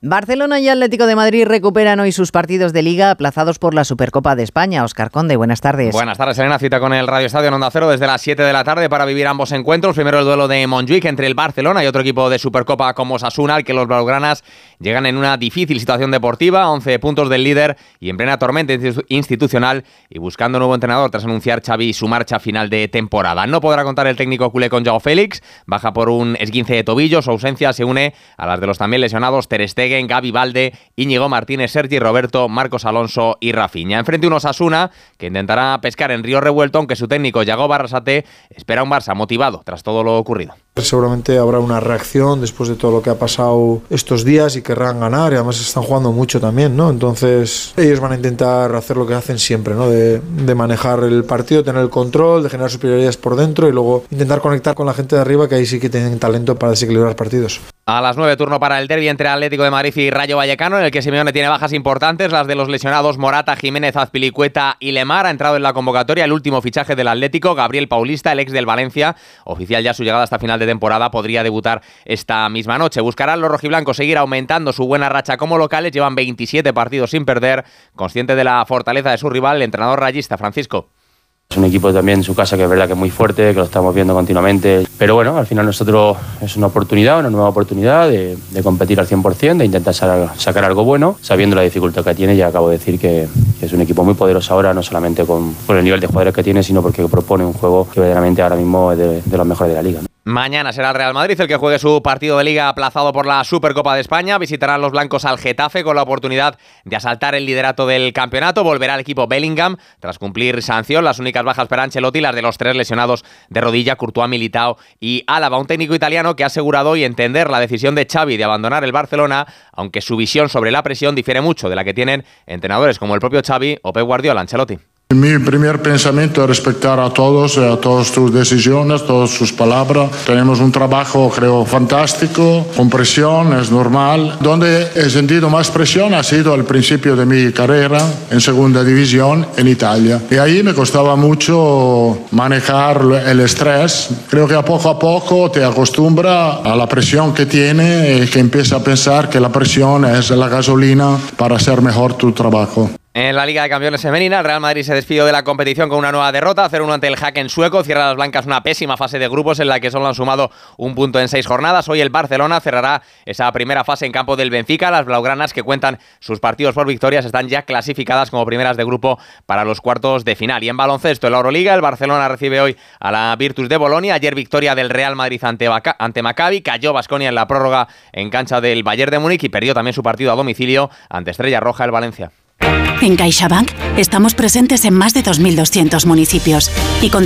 Barcelona y Atlético de Madrid recuperan hoy sus partidos de liga aplazados por la Supercopa de España. Oscar Conde, buenas tardes. Buenas tardes, Elena. Cita con el Radio Estadio en Onda Cero desde las 7 de la tarde para vivir ambos encuentros. Primero el duelo de Montjuic entre el Barcelona y otro equipo de Supercopa como Sasuna, al que los blaugranas llegan en una difícil situación deportiva, 11 puntos del líder y en plena tormenta institucional y buscando nuevo entrenador tras anunciar Xavi su marcha final de temporada. No podrá contar el técnico culé con Joao Félix, baja por un esguince de tobillo, su ausencia se une a las de los también lesionados Ter Stegen, Gaby Valde Íñigo Martínez, Sergi Roberto, Marcos Alonso y Rafinha. Enfrente unos Asuna, que intentará pescar en Río Revuelto, aunque su técnico Yago Barrasate espera un Barça motivado tras todo lo ocurrido. Seguramente habrá una reacción después de todo lo que ha pasado estos días y querrán ganar y además están jugando mucho también, ¿no? Entonces ellos van a intentar hacer lo que hacen siempre, ¿no? De, de manejar el partido, tener el control, de generar superioridades por dentro y luego intentar conectar con la gente de arriba que ahí sí que tienen talento para desequilibrar partidos. A las 9 turno para el derby entre Atlético de Madrid y Rayo Vallecano, en el que Simeone tiene bajas importantes, las de los lesionados Morata, Jiménez, Azpilicueta y Lemar. Ha entrado en la convocatoria el último fichaje del Atlético, Gabriel Paulista, el ex del Valencia, oficial ya su llegada hasta final de temporada, podría debutar esta misma noche. Buscarán los rojiblancos seguir aumentando su buena racha como locales, llevan 27 partidos sin perder, consciente de la fortaleza de su rival, el entrenador rayista Francisco. Es un equipo también en su casa que es verdad que es muy fuerte, que lo estamos viendo continuamente. Pero bueno, al final nosotros es una oportunidad, una nueva oportunidad de, competir al 100%, de intentar sacar algo bueno, sabiendo la dificultad que tiene. Ya acabo de decir que, es un equipo muy poderoso ahora, no solamente con, el nivel de jugadores que tiene, sino porque propone un juego que verdaderamente ahora mismo es de, los mejores de la liga. Mañana será el Real Madrid el que juegue su partido de liga aplazado por la Supercopa de España. Visitarán los blancos al Getafe con la oportunidad de asaltar el liderato del campeonato. Volverá el equipo Bellingham tras cumplir sanción. Las únicas bajas para Ancelotti, las de los tres lesionados de rodilla, Courtois, Militao y Álava. Un técnico italiano que ha asegurado hoy entender la decisión de Xavi de abandonar el Barcelona, aunque su visión sobre la presión difiere mucho de la que tienen entrenadores como el propio Xavi o Pep Guardiola. Ancelotti. Mi primer pensamiento es respetar a todos, a todas sus decisiones, todas sus palabras. Tenemos un trabajo, creo, fantástico, con presión, es normal. Donde he sentido más presión ha sido al principio de mi carrera en segunda división en Italia. Y ahí me costaba mucho manejar el estrés. Creo que a poco a poco te acostumbra a la presión que tiene y que empieza a pensar que la presión es la gasolina para hacer mejor tu trabajo. En la Liga de Campeones Femenina, el Real Madrid se despidió de la competición con una nueva derrota, 0-1 ante el en sueco. Cierra las blancas una pésima fase de grupos en la que solo han sumado un punto en seis jornadas. Hoy el Barcelona cerrará esa primera fase en campo del Benfica. Las blaugranas que cuentan sus partidos por victorias están ya clasificadas como primeras de grupo para los cuartos de final. Y en baloncesto, en la Euroliga, el Barcelona recibe hoy a la Virtus de Bolonia. Ayer victoria del Real Madrid ante, ante Maccabi. Cayó Basconia en la prórroga en cancha del Bayern de Múnich y perdió también su partido a domicilio ante Estrella Roja el Valencia. En CaixaBank estamos presentes en más de 2.200 municipios y